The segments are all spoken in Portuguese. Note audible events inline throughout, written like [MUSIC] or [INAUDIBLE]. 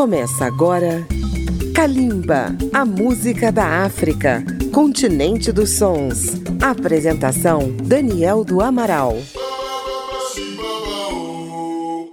Começa agora Kalimba, a música da África, continente dos sons. Apresentação Daniel do Amaral.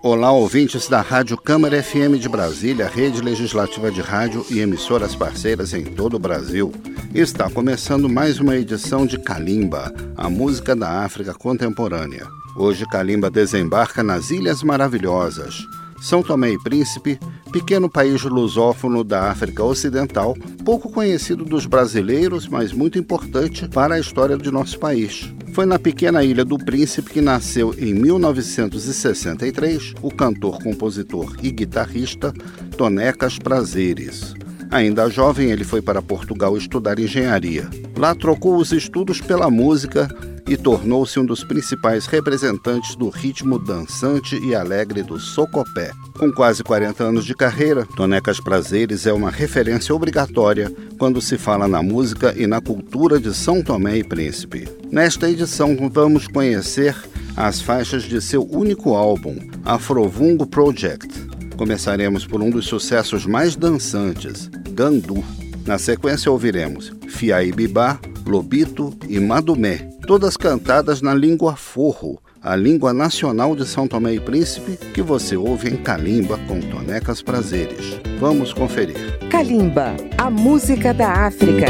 Olá, ouvintes da Rádio Câmara FM de Brasília, rede legislativa de rádio e emissoras parceiras em todo o Brasil. Está começando mais uma edição de Kalimba, a música da África contemporânea. Hoje Kalimba desembarca nas Ilhas Maravilhosas. São Tomé e Príncipe, pequeno país lusófono da África Ocidental, pouco conhecido dos brasileiros, mas muito importante para a história de nosso país. Foi na pequena ilha do Príncipe que nasceu em 1963 o cantor, compositor e guitarrista Tonecas Prazeres. Ainda jovem, ele foi para Portugal estudar engenharia. Lá trocou os estudos pela música e tornou-se um dos principais representantes do ritmo dançante e alegre do socopé. Com quase 40 anos de carreira, Tonecas Prazeres é uma referência obrigatória quando se fala na música e na cultura de São Tomé e Príncipe. Nesta edição, vamos conhecer as faixas de seu único álbum, Afrovungo Project. Começaremos por um dos sucessos mais dançantes, Gandu. Na sequência ouviremos Fiaibibá, Lobito e Madumé, todas cantadas na língua forro, a língua nacional de São Tomé e Príncipe, que você ouve em Calimba com tonecas prazeres. Vamos conferir. Calimba, a música da África.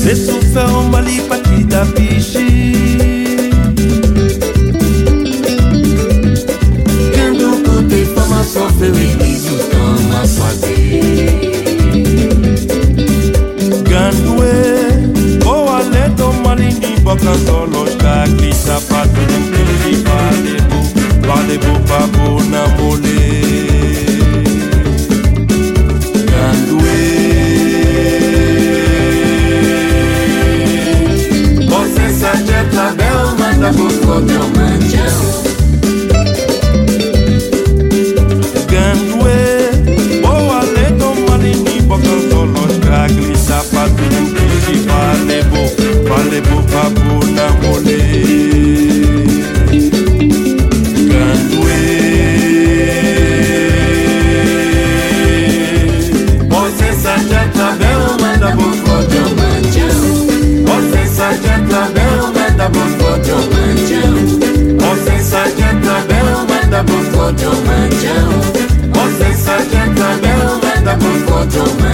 se soufer on mali pati da pichi Kendo kote fama sofe we bizu kama swazi Gandwe o wale to mali ni boka solo shka kisa pati Pade bo, pade bo, pade Colonial don't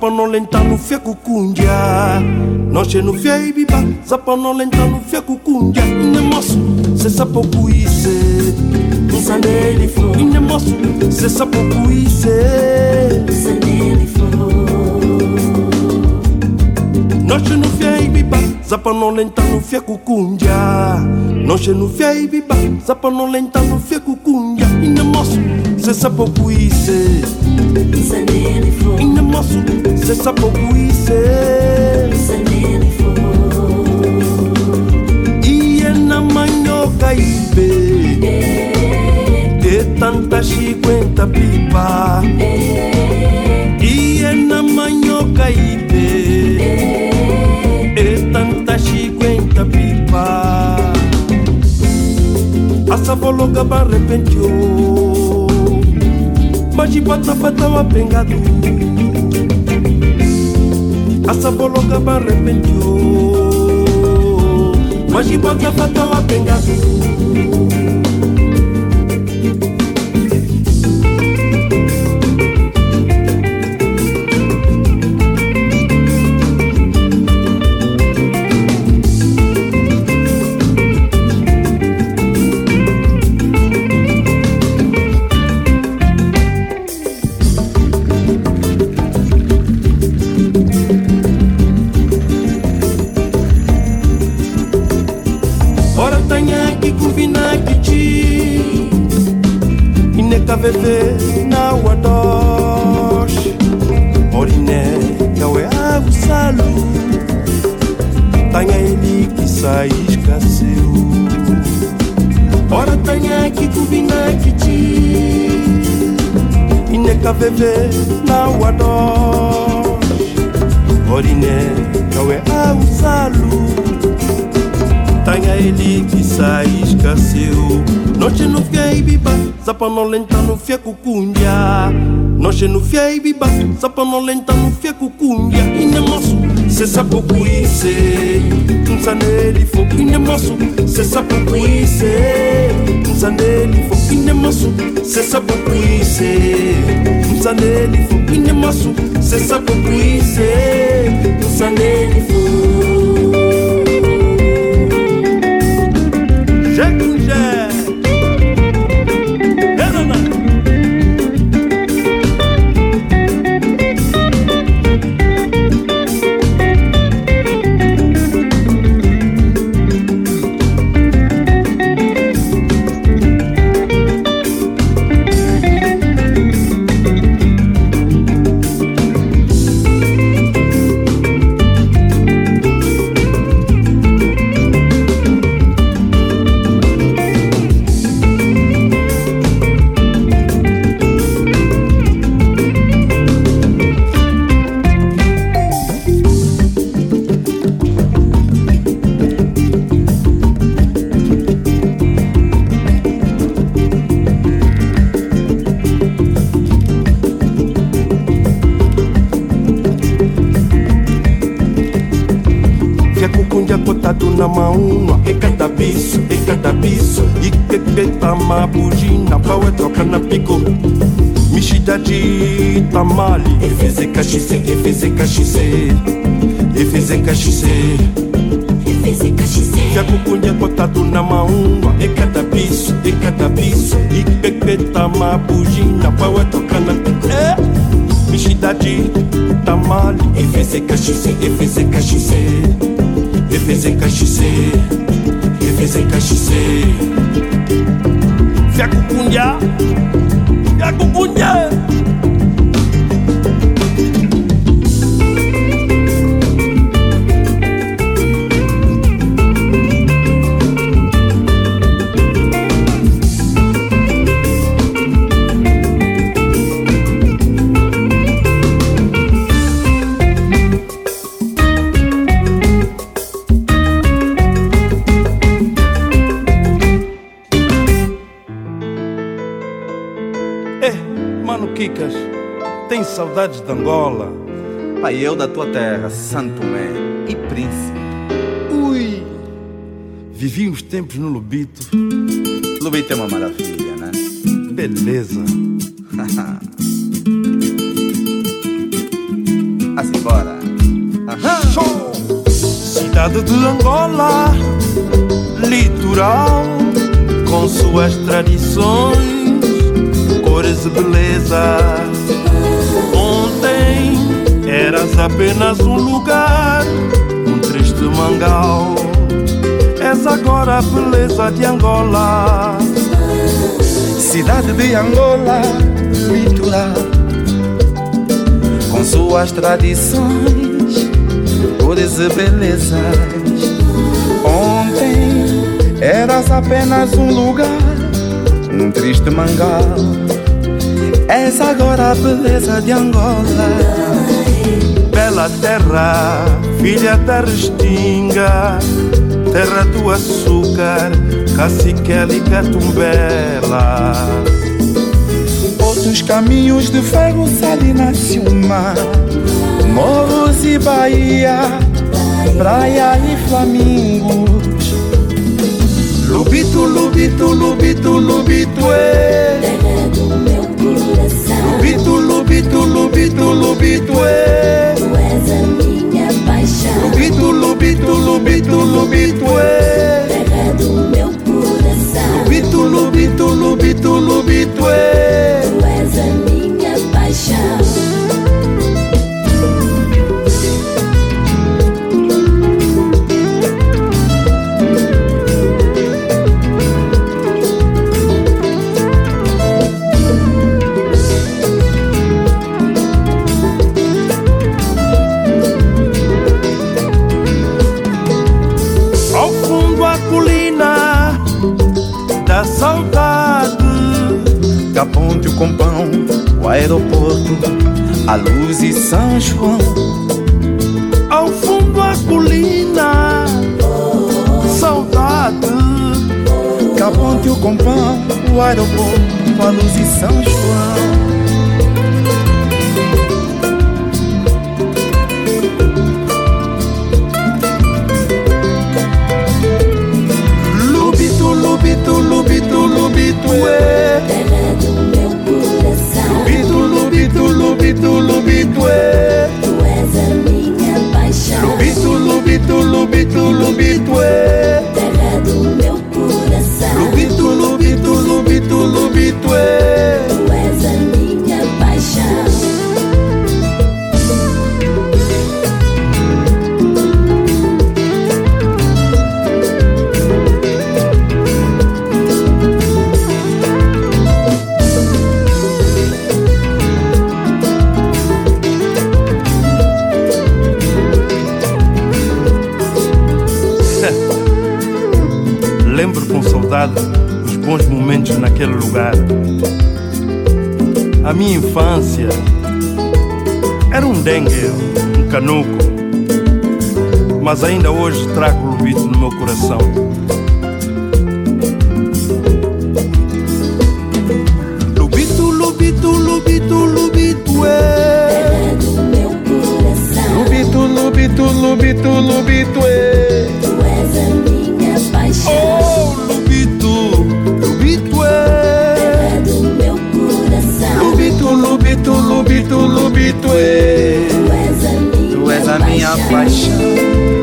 ibiba, zapa no lenta no fia cucundia. Noche no fia ibiba, zapa no lenta no fia cucundia. Ine moço, cê sapo cuise. Sanele fo. Ine moço, cê sapo cuise. Sanele fo. Noche no fia ibiba, zapa no lenta no fia cucundia. Noche no fia ibiba, zapa no lenta no fia cucundia. Ine cê sapo. Ine moço, sapo cuise. Sanele fo. Iye na manhoca ibe De tanta cinquenta pipa Iye na manhoca ibe De tanta cinquenta pipa Asa vologa ba arrepentiu asabolonga barepenti o majibwaki afata wapenga veve na wadosh Orine yawe agu salu. Tanha ele que sai escaseu Noche no fia e biba Zapa no lenta no fia cucundia Noche no fia e biba Zapa no lenta no fia cucundia Ine moço, mzanelifo inemasu sesa popwise mzanelifo inemasu sesa popwise mzanelifo inemasu sesa popwise mzanelifo Jacques Mexida de tamale. E feze cachice, e feze cachice E feze cachice Efeze cachice. Via cucundia cotado na E cada bicho, e E tá ma bugina Pau é troca na pico É? Mexida de tamale. E feze cachice, e feze cachice Efeze cachice, efeze cachice. Fia cucunha, fia cucunha. saudades de Angola. Pai, eu da tua terra, Santo Mé e Príncipe. Ui! Vivi uns tempos no Lubito. Lubito é uma maravilha, né? Beleza. [LAUGHS] assim, bora. Aham. Show! Cidade de Angola, litoral, com suas tradições, cores e beleza Eras apenas um lugar, um triste mangal. És agora a beleza de Angola. Cidade de Angola, litoral, com suas tradições, cores e belezas. Ontem eras apenas um lugar, um triste mangal. És agora a beleza de Angola. Bela terra, filha da restinga, terra do açúcar, caciquela e catumbela. Outros caminhos de ferro, Salinas e o mar, morros e Bahia, praia e flamingos. Lubito, lubito, lubito, lubito, é. Terra do meu coração. Lubito, lubito, lubito, lubito, é. És a minha paixão. Lubito, lubito, lubito, lubito, é. Terra do meu coração. Lubito, lubito, lubito, lubito, é. Tu és a minha Capão de o aeroporto, a luz e São João. Ao fundo a colina, saudade. De o Compão, o aeroporto, a luz e São João. Lubito, lubito, lubito, lubito, é. Lubito, lubito, é. Tu és a minha paixão. Lubito, lubito, lubito, lubito, é. Terra do meu coração. Lubito, lubito, lubito, lubito, é. Tu és a minha minha infância era um dengue, um canuco, mas ainda hoje trago o lubito no meu coração. Lubito, lubito, lubito, lubito, é. Lubito, lubito, lubito, lubito, é. Tu és a minha paixão. Tu és a minha Tu és a minha paixão. Lubito,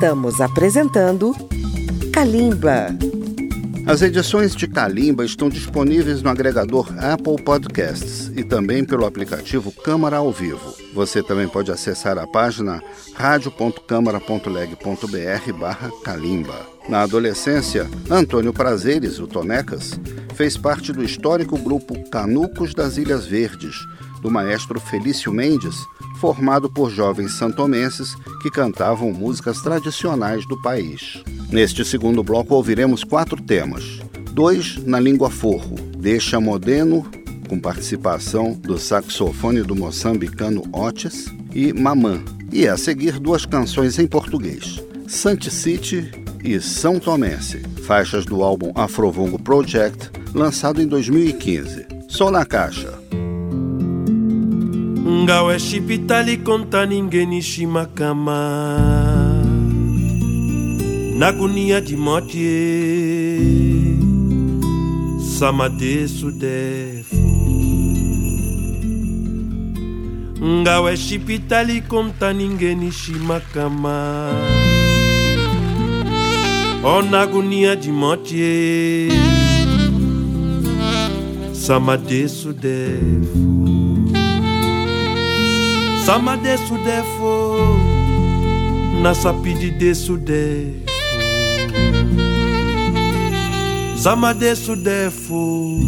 Estamos apresentando Kalimba. As edições de Kalimba estão disponíveis no agregador Apple Podcasts e também pelo aplicativo Câmara ao Vivo. Você também pode acessar a página radio.câmara.leg.br barra Kalimba. Na adolescência, Antônio Prazeres, o Tonecas, fez parte do histórico grupo Canucos das Ilhas Verdes, do maestro Felício Mendes, formado por jovens santomenses que cantavam músicas tradicionais do país. Neste segundo bloco ouviremos quatro temas. Dois na língua forro, Deixa Modeno, com participação do saxofone do moçambicano Otis, e Mamã. E a seguir duas canções em português, Santi City e São Tomense, faixas do álbum Afrovongo Project, lançado em 2015. Som na caixa. ngawa eshipita likonta ninge nishimakama nakunia dimotie samate sudefu ngawa eshipita likonta makama. Onakunia dimotie samate Defo Samadesu defo. Nasapidi desu defo Samadesu defo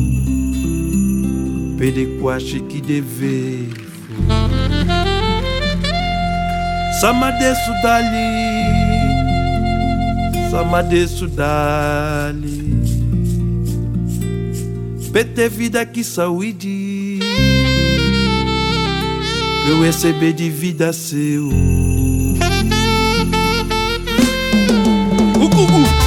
Pedekwashi que devevo Samadesu dali Samadesu dali. PT vida que Eu receber de vida seu. Gugu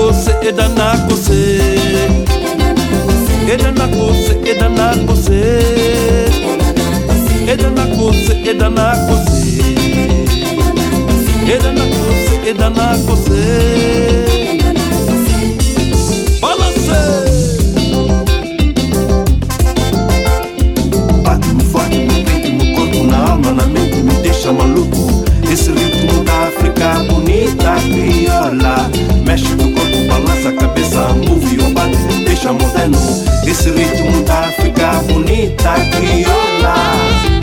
kose, eda na kose Eda na kose, eda na kose Eda na kose, eda na kose Eda na kose, eda na kose Balance! Bate-me forte no peito, no corpo, na alma, na mente, me deixa maluco. Esse ritmo da África bonita, crioula. Mexe no corpo, balança a cabeça, move o bate, deixa moderno. Esse ritmo da África bonita, crioula.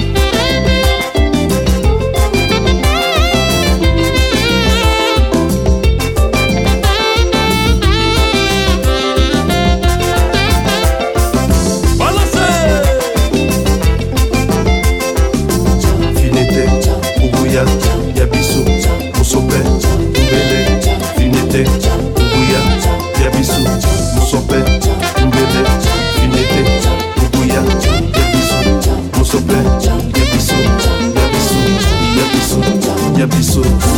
absurdo.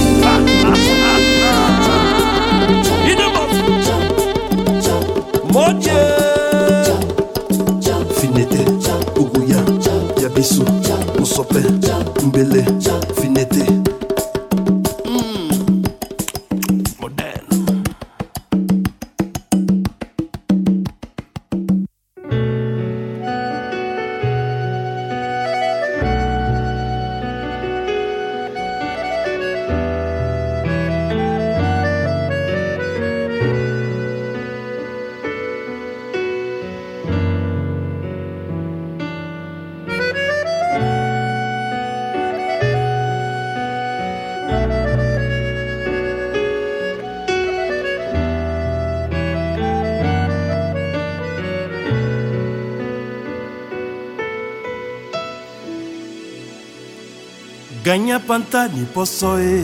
Ganha pantani posoe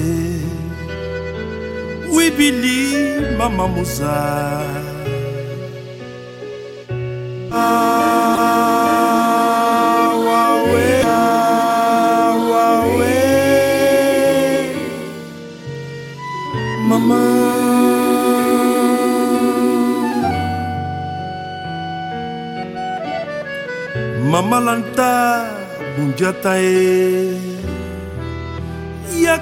musa Awawe Awawe Mama Mama lanta bunjata e E a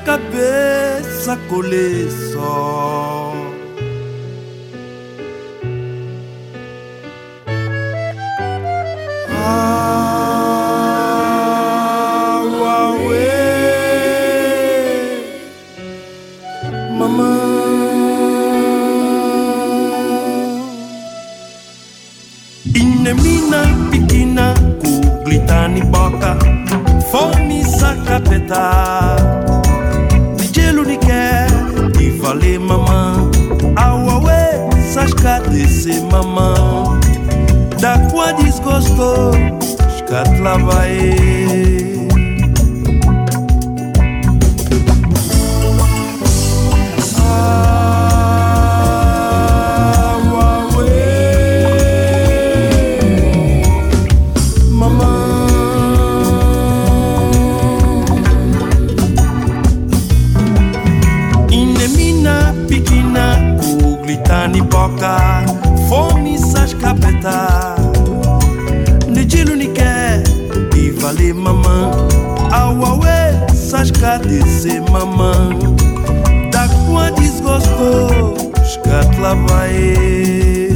cabeça colhe só boka Fome sascapeta Nijilo ni quer E vale mamã Auawe sasca desse mamã Da qua desgosto Scatla vai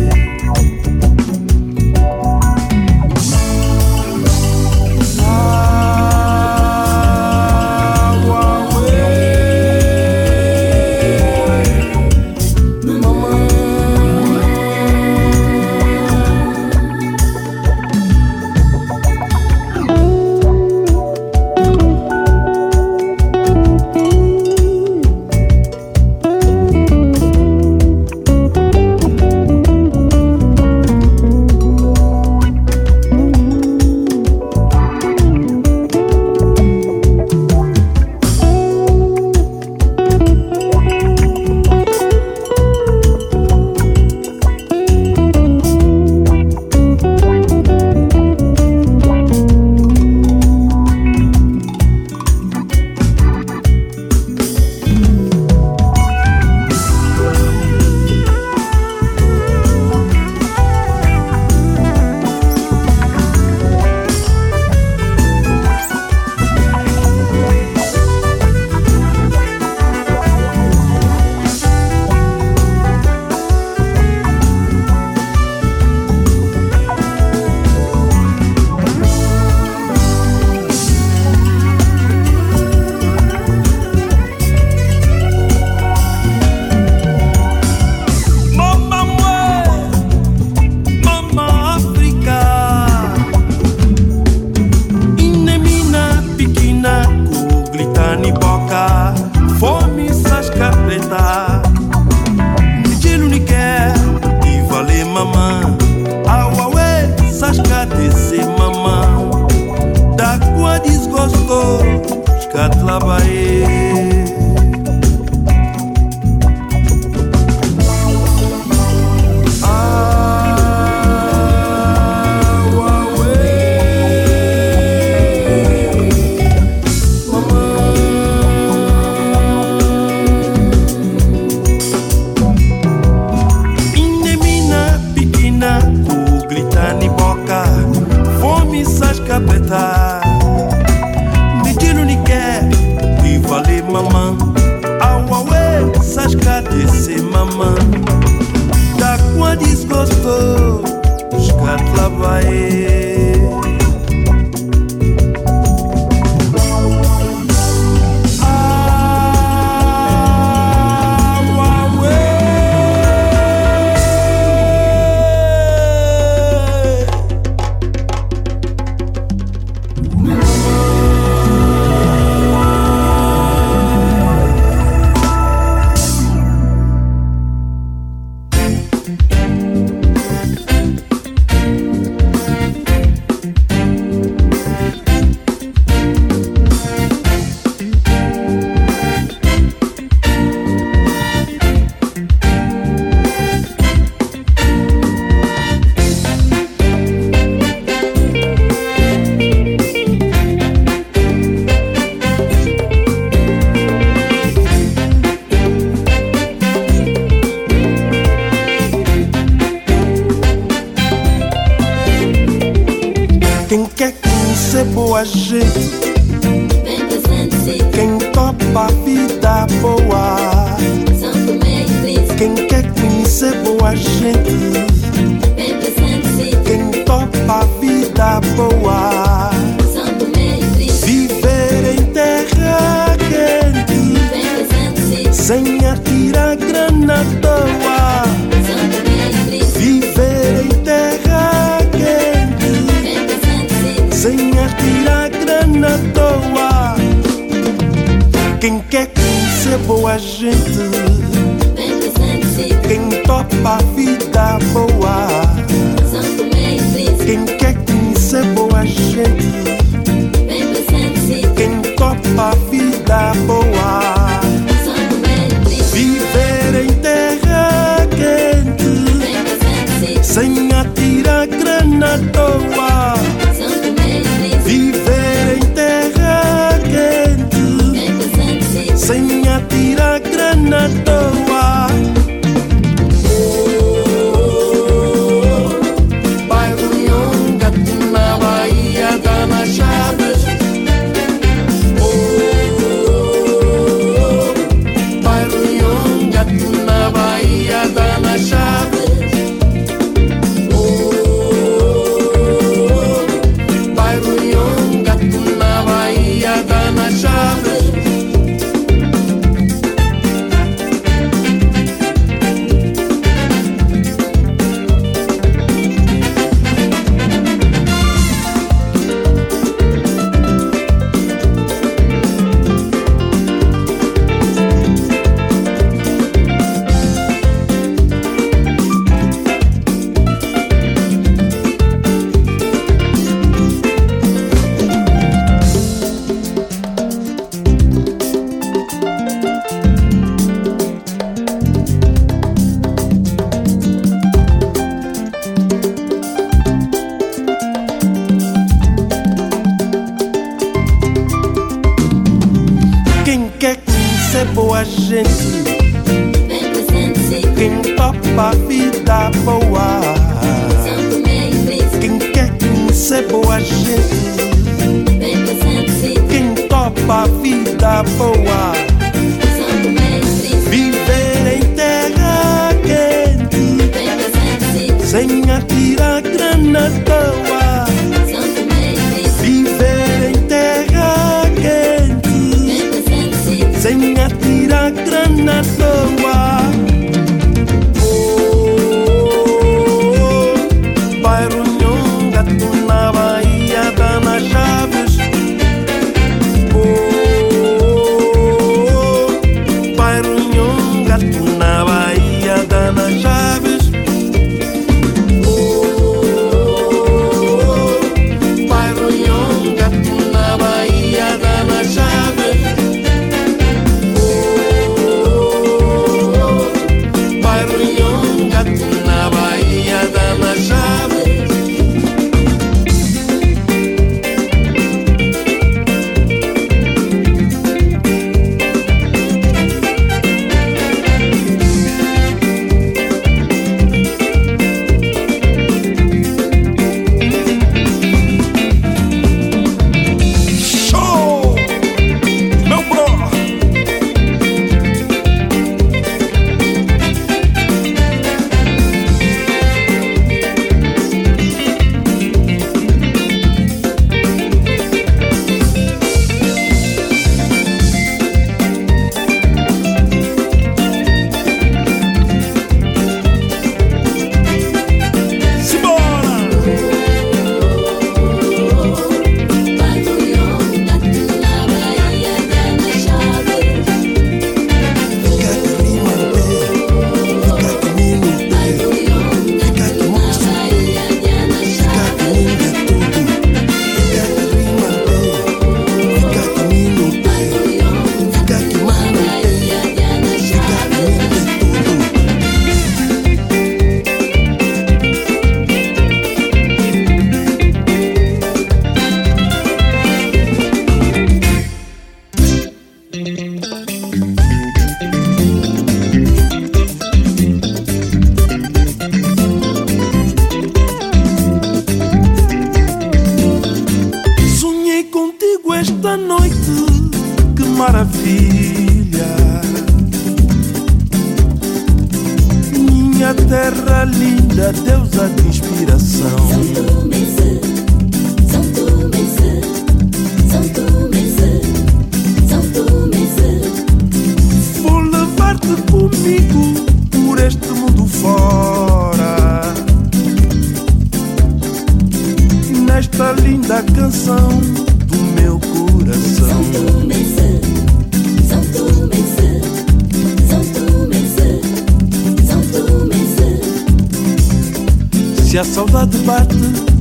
saudade bate,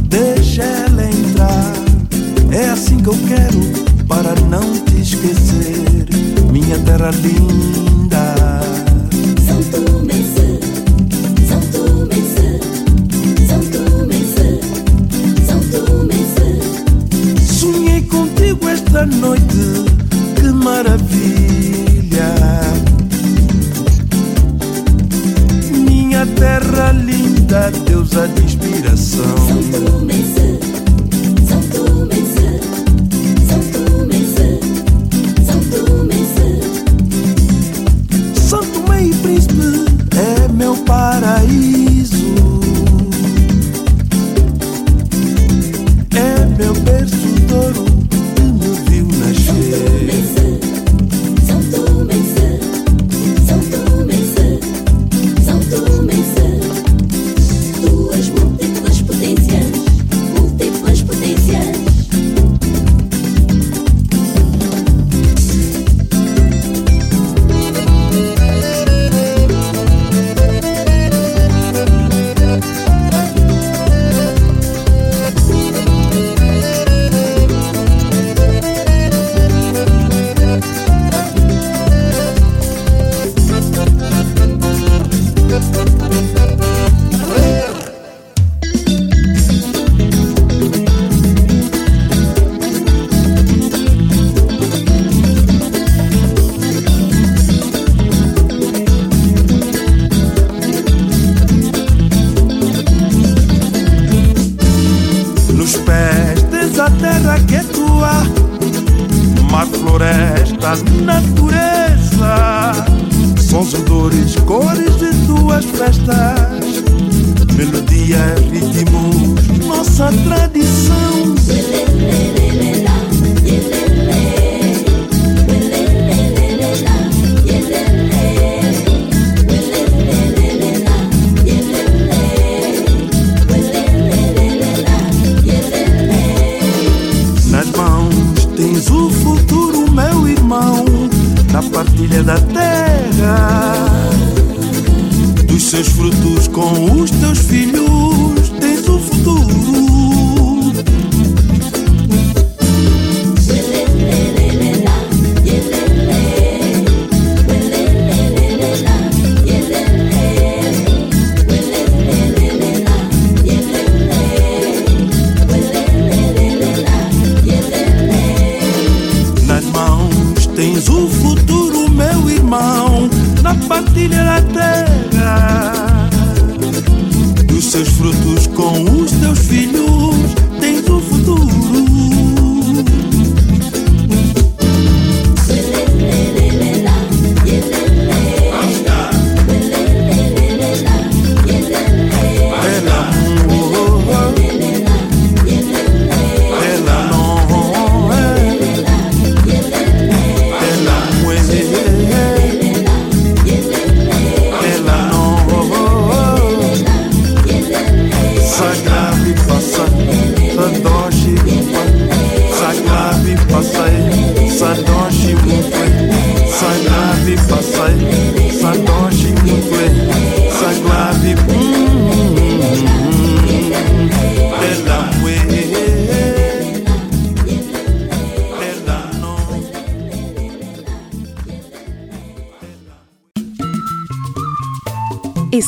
deixa ela entrar. É assim que eu quero para não te esquecer, minha terra linda.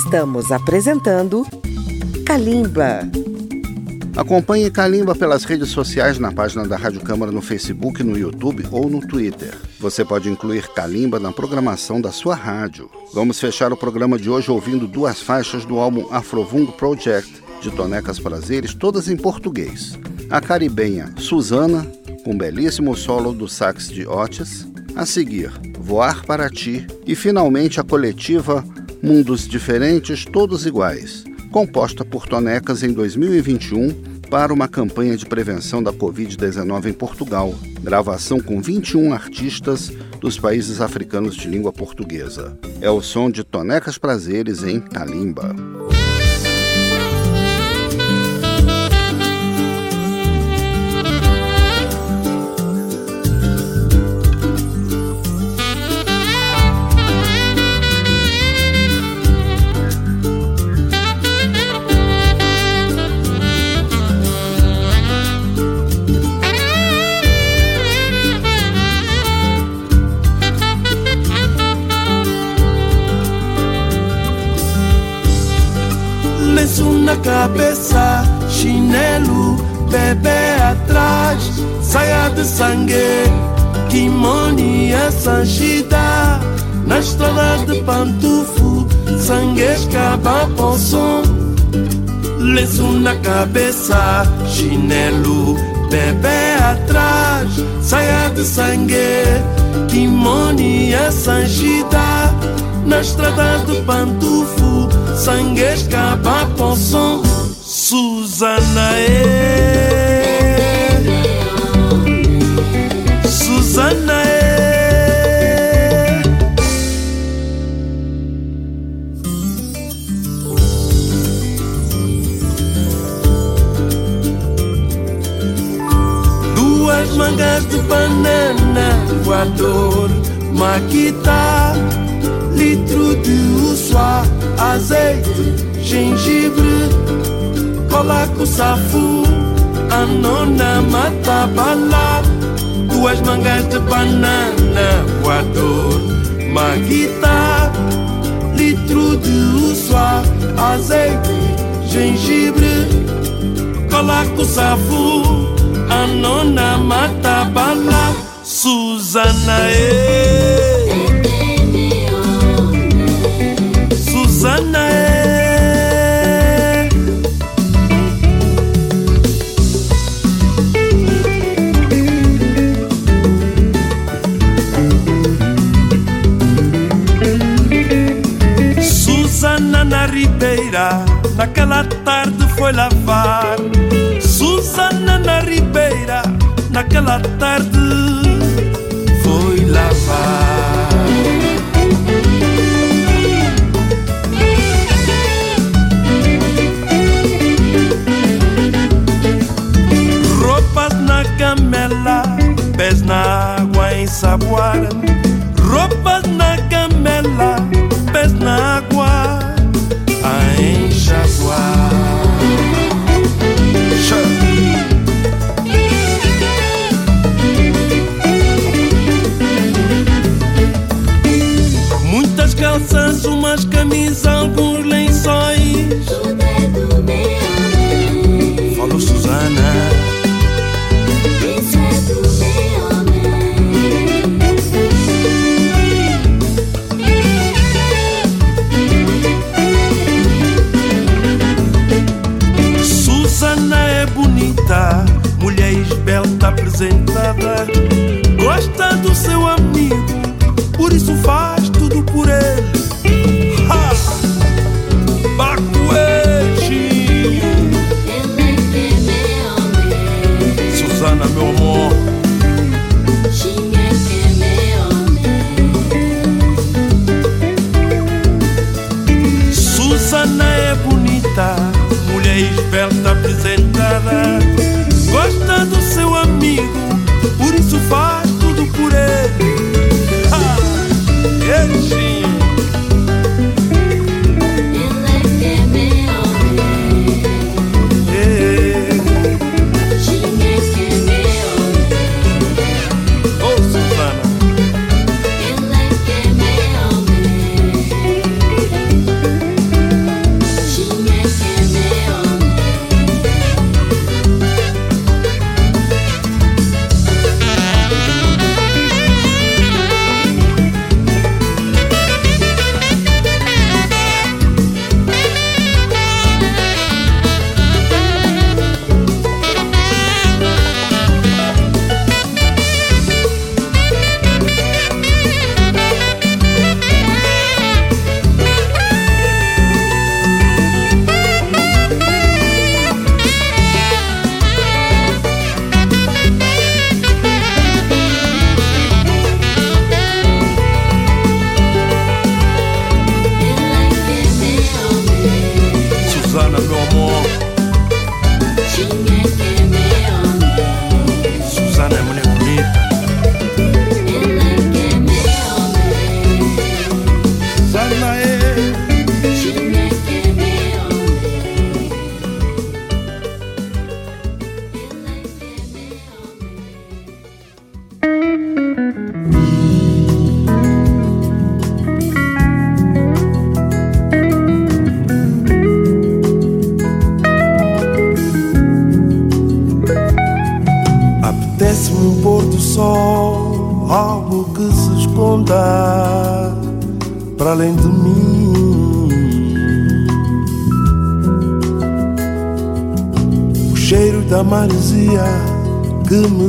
Estamos apresentando Kalimba. Acompanhe Calimba pelas redes sociais na página da Rádio Câmara no Facebook, no YouTube ou no Twitter. Você pode incluir Calimba na programação da sua rádio. Vamos fechar o programa de hoje ouvindo duas faixas do álbum Afrovungo Project, de Tonecas Prazeres, todas em português. A caribenha Susana, com um belíssimo solo do sax de Otis. A seguir, Voar para Ti. E finalmente a coletiva Mundos Diferentes, Todos Iguais, composta por tonecas em 2021 para uma campanha de prevenção da Covid-19 em Portugal, gravação com 21 artistas dos países africanos de língua portuguesa. É o som de Tonecas Prazeres em Kalimba. Na cabeça, chinelo, bebê atrás, saia de sangue, kimono é sanchida, na estrada de pantufo, sangue escapa por som, lenço na cabeça, chinelo, bebê atrás, saia de sangue, kimono é sanchida, na estrada de pantufo, sangue escapa com som. Susana é Susana é Duas mangas de banana voador Maquita litro de uçá, azeite, gengibre, cola com safu, a nona mata bala, duas mangas de banana, voador, maguita, litro de uçá, azeite, gengibre, cola com safu, a nona mata bala, ribeira Naquela tarde foi lavar Susana na ribeira Naquela tarde foi lavar gamela, pés na água em saboar. Umas camisas, never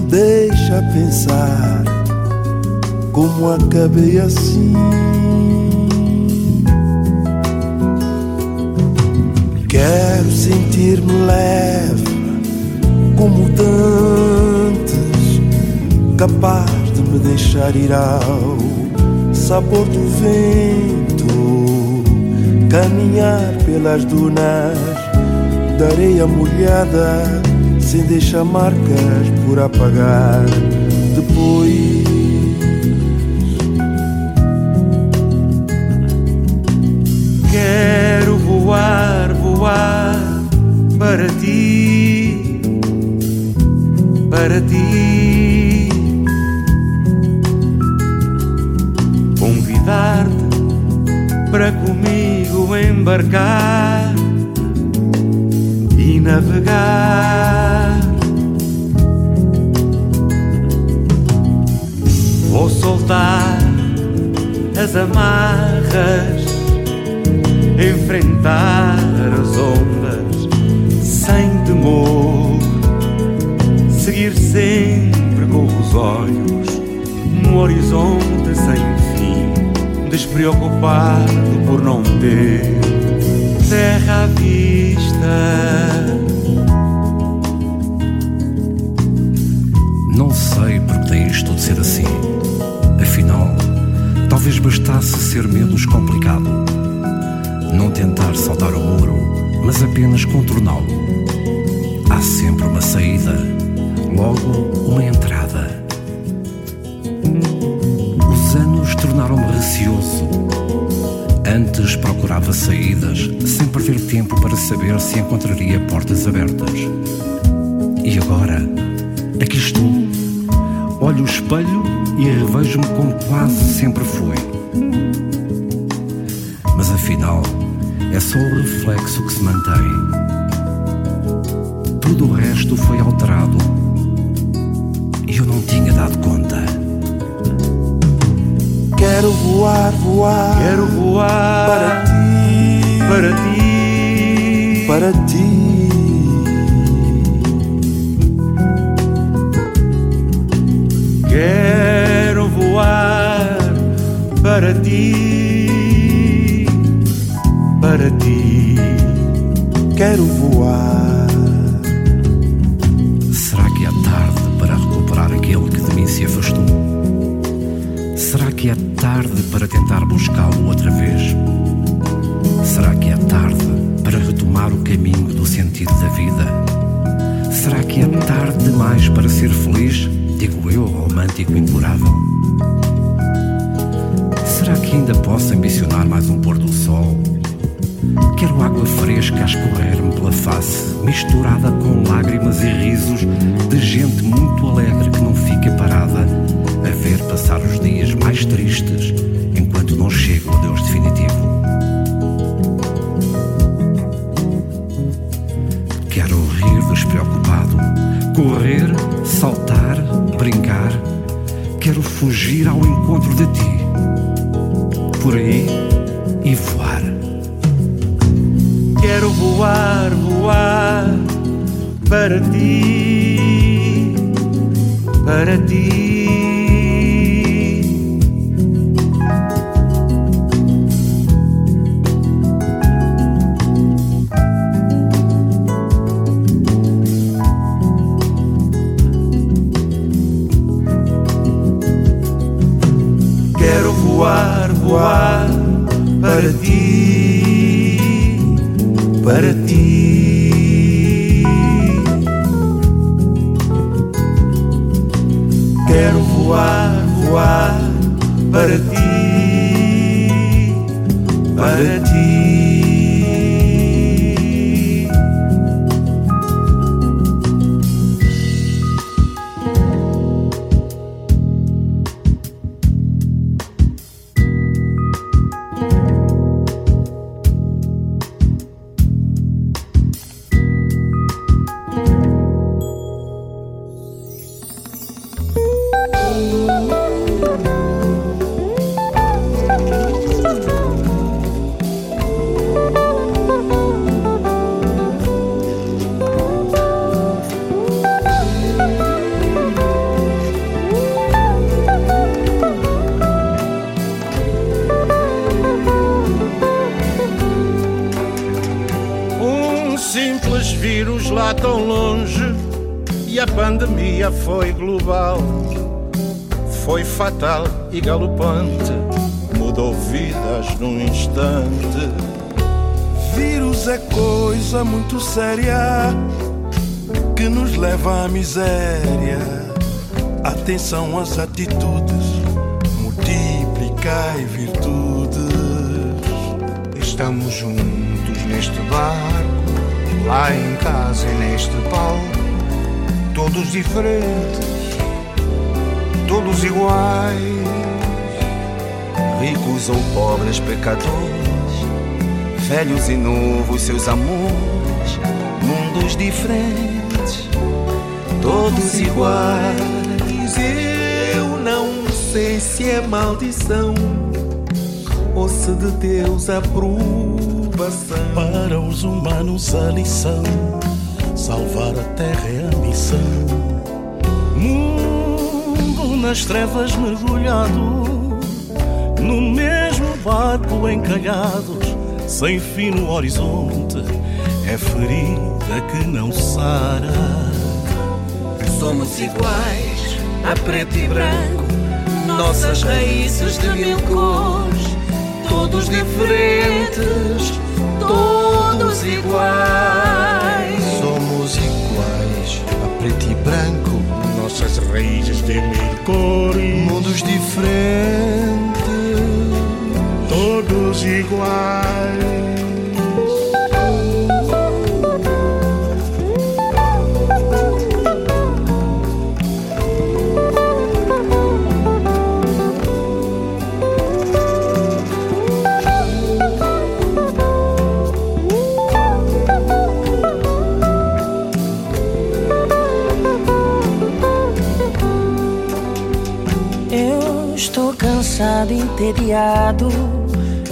deixa pensar como acabei assim. Quero sentir-me leve como dantes, capaz de me deixar ir ao sabor do vento, caminhar pelas dunas da areia molhada sem deixar marcas por apagar depois. Quero voar, voar para ti, para ti. Convidar-te para comigo embarcar navegar. Vou soltar as amarras, enfrentar as ondas sem temor, seguir sempre com os olhos no horizonte sem fim, despreocupado por não ter terra vista. Não sei porque tem isto de ser assim Afinal, talvez bastasse ser menos complicado. Não tentar saltar o muro, mas apenas contorná-lo. Há sempre uma saída, logo uma entrada. Os anos tornaram-me receoso. Antes procurava saídas sem perder tempo para saber se encontraria portas abertas. E agora, aqui estou. Olho o espelho e revejo-me como quase sempre fui. Mas afinal, é só o reflexo que se mantém. Tudo o resto foi alterado e eu não tinha dado conta. Quero voar, voar, quero voar para ti, para ti, para ti. Quero para ti, para ti, quero voar. Tentar buscá-lo outra vez? Será que é tarde para retomar o caminho do sentido da vida? Será que é tarde demais para ser feliz? Digo eu, romântico impurável. Será que ainda posso ambicionar mais um pôr do sol? Quero água fresca a escorrer-me pela face, misturada com lágrimas e risos de gente muito alegre que não fica parada a ver passar os dias mais tristes enquanto não chega o Deus definitivo. Quero rir despreocupado, correr, saltar, brincar. Quero fugir ao encontro de ti por aí e voar. Quero voar, voar para ti, para ti. Estamos juntos neste barco, lá em casa e neste palco, todos diferentes, todos iguais, ricos ou pobres pecadores, velhos e novos seus amores, mundos diferentes, todos iguais. Eu não sei se é maldição ou se de Deus aprovação. Para os humanos a lição, salvar a terra é a missão. Mundo nas trevas mergulhado, no mesmo barco encalhados, sem fim no horizonte, é ferida que não sara. Somos iguais, a preto e branco, nossas raízes de mil cores todos diferentes, todos iguais. Somos iguais, a preto e branco, nossas raízes de mil cores, mundos diferentes, todos iguais. Cansado, entediado.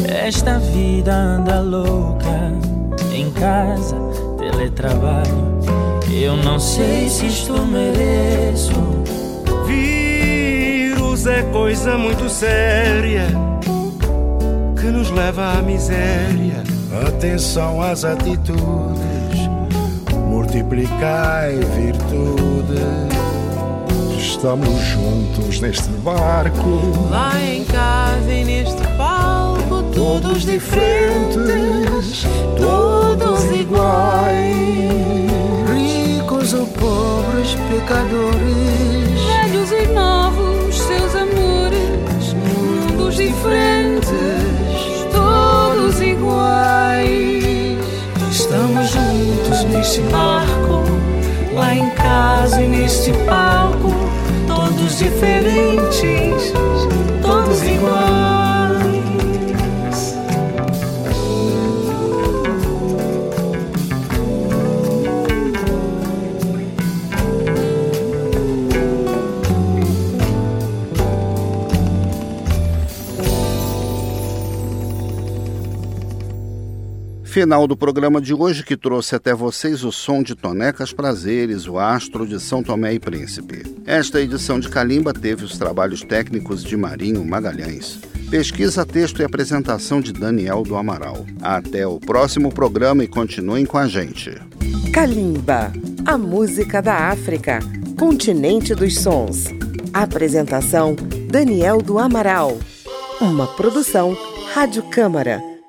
Esta vida anda louca. Em casa, teletrabalho. Eu não sei se isto mereço. Vírus é coisa muito séria que nos leva à miséria. Atenção às atitudes, multiplicai virtudes. Estamos juntos neste barco. Lá em casa e neste palco, todos diferentes, todos iguais. Ricos ou pobres, pecadores. Velhos e novos, seus amores. Mundos diferentes, todos iguais. Estamos juntos neste barco. Lá em casa e neste palco todos diferentes, todos iguais. Final do programa de hoje que trouxe até vocês o som de Tonecas Prazeres, o astro de São Tomé e Príncipe. Esta edição de Calimba teve os trabalhos técnicos de Marinho Magalhães. Pesquisa, texto e apresentação de Daniel do Amaral. Até o próximo programa e continuem com a gente. Kalimba, a música da África, continente dos sons. Apresentação Daniel do Amaral. Uma produção Rádio Câmara,